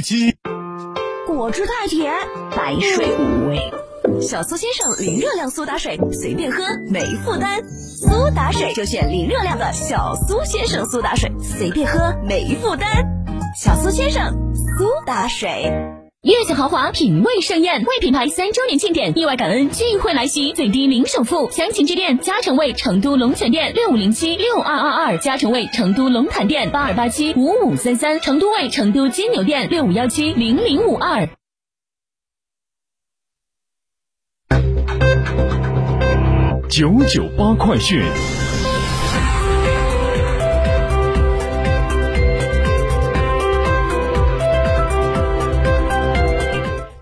七。果汁太甜，白水无味。小苏先生零热量苏打水，随便喝没负担。苏打水就选零热量的小苏先生苏打水，随便喝没负担。小苏先生苏打水。悦享豪华，品味盛宴，为品牌三周年庆典，意外感恩聚会来袭，最低零首付，详情致电嘉诚味成都龙泉店六五零七六二二二，嘉诚味成都龙潭店八二八七五五三三，成都味成都金牛店六五幺七零零五二。九九八快讯。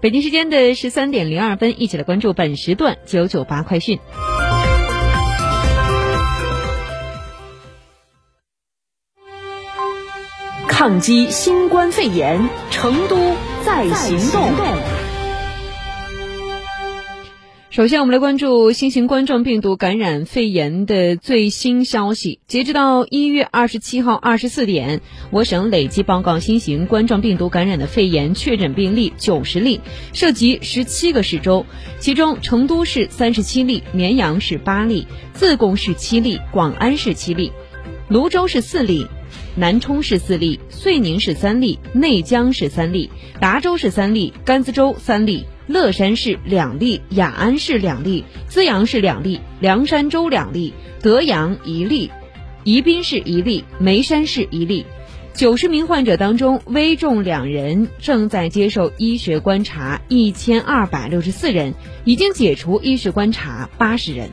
北京时间的十三点零二分，一起来关注本时段九九八快讯。抗击新冠肺炎，成都在行动。首先，我们来关注新型冠状病毒感染肺炎的最新消息。截止到一月二十七号二十四点，我省累计报告新型冠状病毒感染的肺炎确诊病例九十例，涉及十七个市州，其中成都市三十七例，绵阳市八例，自贡市七例，广安市七例，泸州市四例。南充市四例，遂宁市三例，内江市三例，达州市三例，甘孜州三例，乐山市两例，雅安市两例，资阳市两例，凉山州两例，德阳一例，宜宾市一例，眉山市一例。九十名患者当中，危重两人正在接受医学观察，一千二百六十四人已经解除医学观察，八十人。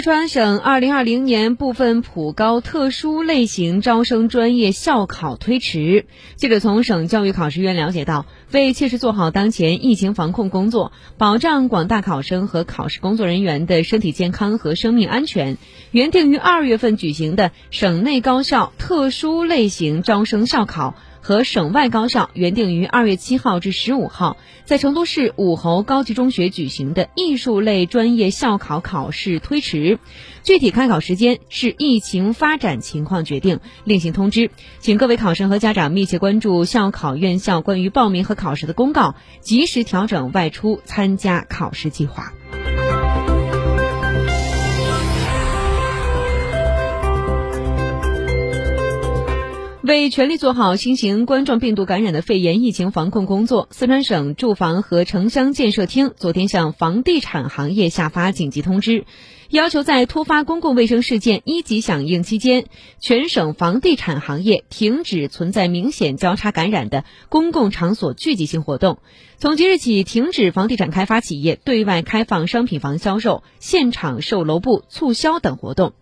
四川省二零二零年部分普高特殊类型招生专业校考推迟。记者从省教育考试院了解到，为切实做好当前疫情防控工作，保障广大考生和考试工作人员的身体健康和生命安全，原定于二月份举行的省内高校特殊类型招生校考。和省外高校原定于二月七号至十五号在成都市武侯高级中学举行的艺术类专业校考考试推迟，具体开考时间是疫情发展情况决定，另行通知。请各位考生和家长密切关注校考院校关于报名和考试的公告，及时调整外出参加考试计划。为全力做好新型冠状病毒感染的肺炎疫情防控工作，四川省住房和城乡建设厅昨天向房地产行业下发紧急通知，要求在突发公共卫生事件一级响应期间，全省房地产行业停止存在明显交叉感染的公共场所聚集性活动。从即日起，停止房地产开发企业对外开放商品房销售、现场售楼部促销等活动。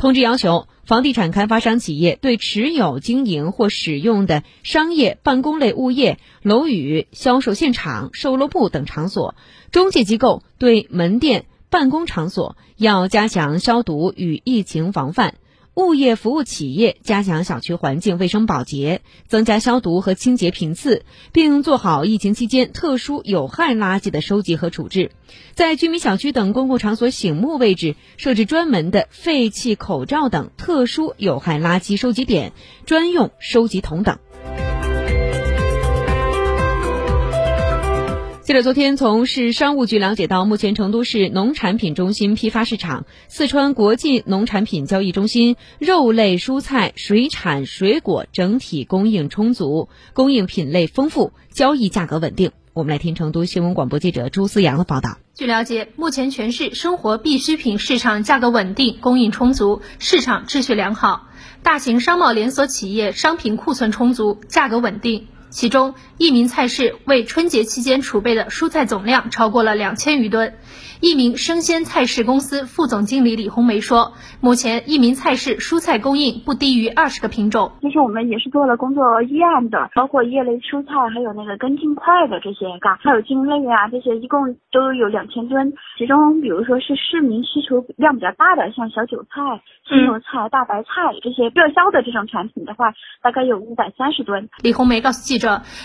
通知要求，房地产开发商企业对持有、经营或使用的商业、办公类物业、楼宇、销售现场、售楼部等场所；中介机构对门店、办公场所要加强消毒与疫情防范。物业服务企业加强小区环境卫生保洁，增加消毒和清洁频次，并做好疫情期间特殊有害垃圾的收集和处置。在居民小区等公共场所醒目位置设置专门的废弃口罩等特殊有害垃圾收集点、专用收集桶等。记者昨天从市商务局了解到，目前成都市农产品中心批发市场、四川国际农产品交易中心肉类、蔬菜、水产、水果整体供应充足，供应品类丰富，交易价格稳定。我们来听成都新闻广播记者朱思阳的报道。据了解，目前全市生活必需品市场价格稳定，供应充足，市场秩序良好，大型商贸连锁企业商品库存充足，价格稳定。其中，益民菜市为春节期间储备的蔬菜总量超过了两千余吨。益民生鲜菜市公司副总经理李红梅说：“目前益民菜市蔬菜供应不低于二十个品种。其实我们也是做了工作预案的，包括叶类蔬菜，还有那个根茎块的这些，嘎，还有茎类啊，这些一共都有两千吨。其中，比如说是市民需求量比较大的，像小韭菜、青油菜、大白菜这些热销的这种产品的话，大概有五百三十吨。”李红梅告诉记者，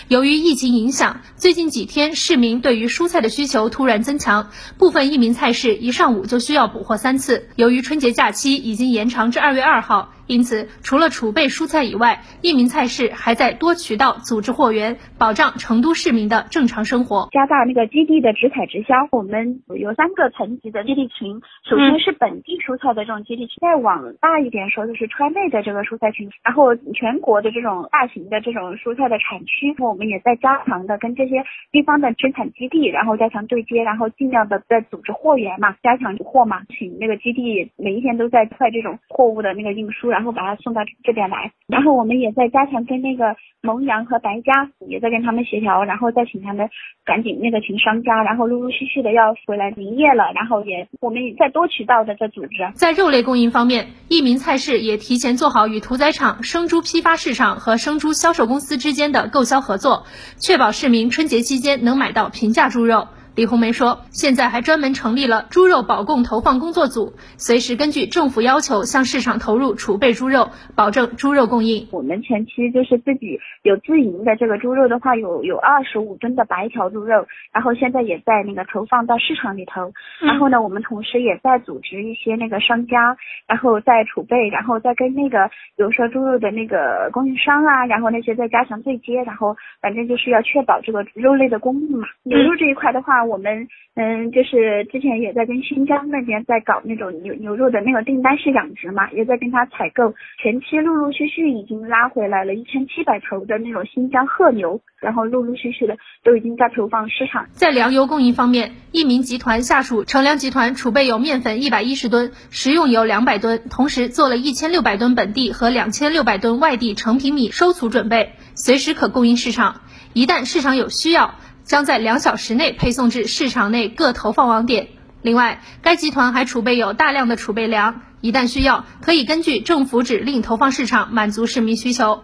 由于疫情影响，最近几天市民对于蔬菜的需求突然增强，部分。益民菜市一上午就需要补货三次，由于春节假期已经延长至二月二号。因此，除了储备蔬菜以外，益民菜市还在多渠道组织货源，保障成都市民的正常生活。加大那个基地的直采直销，我们有三个层级的基地群。首先是本地蔬菜的这种基地群，再往大一点说就是川内的这个蔬菜群，然后全国的这种大型的这种蔬菜的产区，我们也在加强的跟这些地方的生产基地，然后加强对接，然后尽量的在组织货源嘛，加强补货嘛，请那个基地每一天都在快这种货物的那个运输。然后把它送到这边来，然后我们也在加强跟那个蒙阳和白家也在跟他们协调，然后再请他们赶紧那个请商家，然后陆陆续续的要回来营业了，然后也我们也在多渠道的在组织。在肉类供应方面，益民菜市也提前做好与屠宰场、生猪批发市场和生猪销售公司之间的购销合作，确保市民春节期间能买到平价猪肉。李红梅说：“现在还专门成立了猪肉保供投放工作组，随时根据政府要求向市场投入储备猪肉，保证猪肉供应。我们前期就是自己有自营的这个猪肉的话，有有二十五吨的白条猪肉，然后现在也在那个投放到市场里头。然后呢，我们同时也在组织一些那个商家，然后在储备，然后再跟那个比如说猪肉的那个供应商啊，然后那些再加强对接，然后反正就是要确保这个肉类的供应嘛。牛肉这一块的话。”我们嗯，就是之前也在跟新疆那边在搞那种牛牛肉的那个订单式养殖嘛，也在跟他采购，前期陆陆续续已经拉回来了一千七百头的那种新疆褐牛，然后陆陆续续的都已经在投放市场。在粮油供应方面，益民集团下属成粮集团储备有面粉一百一十吨，食用油两百吨，同时做了一千六百吨本地和两千六百吨外地成品米收储准备，随时可供应市场。一旦市场有需要。将在两小时内配送至市场内各投放网点。另外，该集团还储备有大量的储备粮，一旦需要，可以根据政府指令投放市场，满足市民需求。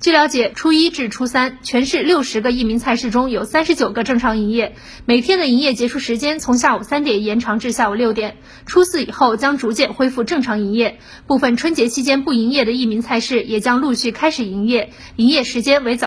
据了解，初一至初三，全市六十个益民菜市中有三十九个正常营业，每天的营业结束时间从下午三点延长至下午六点。初四以后将逐渐恢复正常营业，部分春节期间不营业的益民菜市也将陆续开始营业，营业时间为早。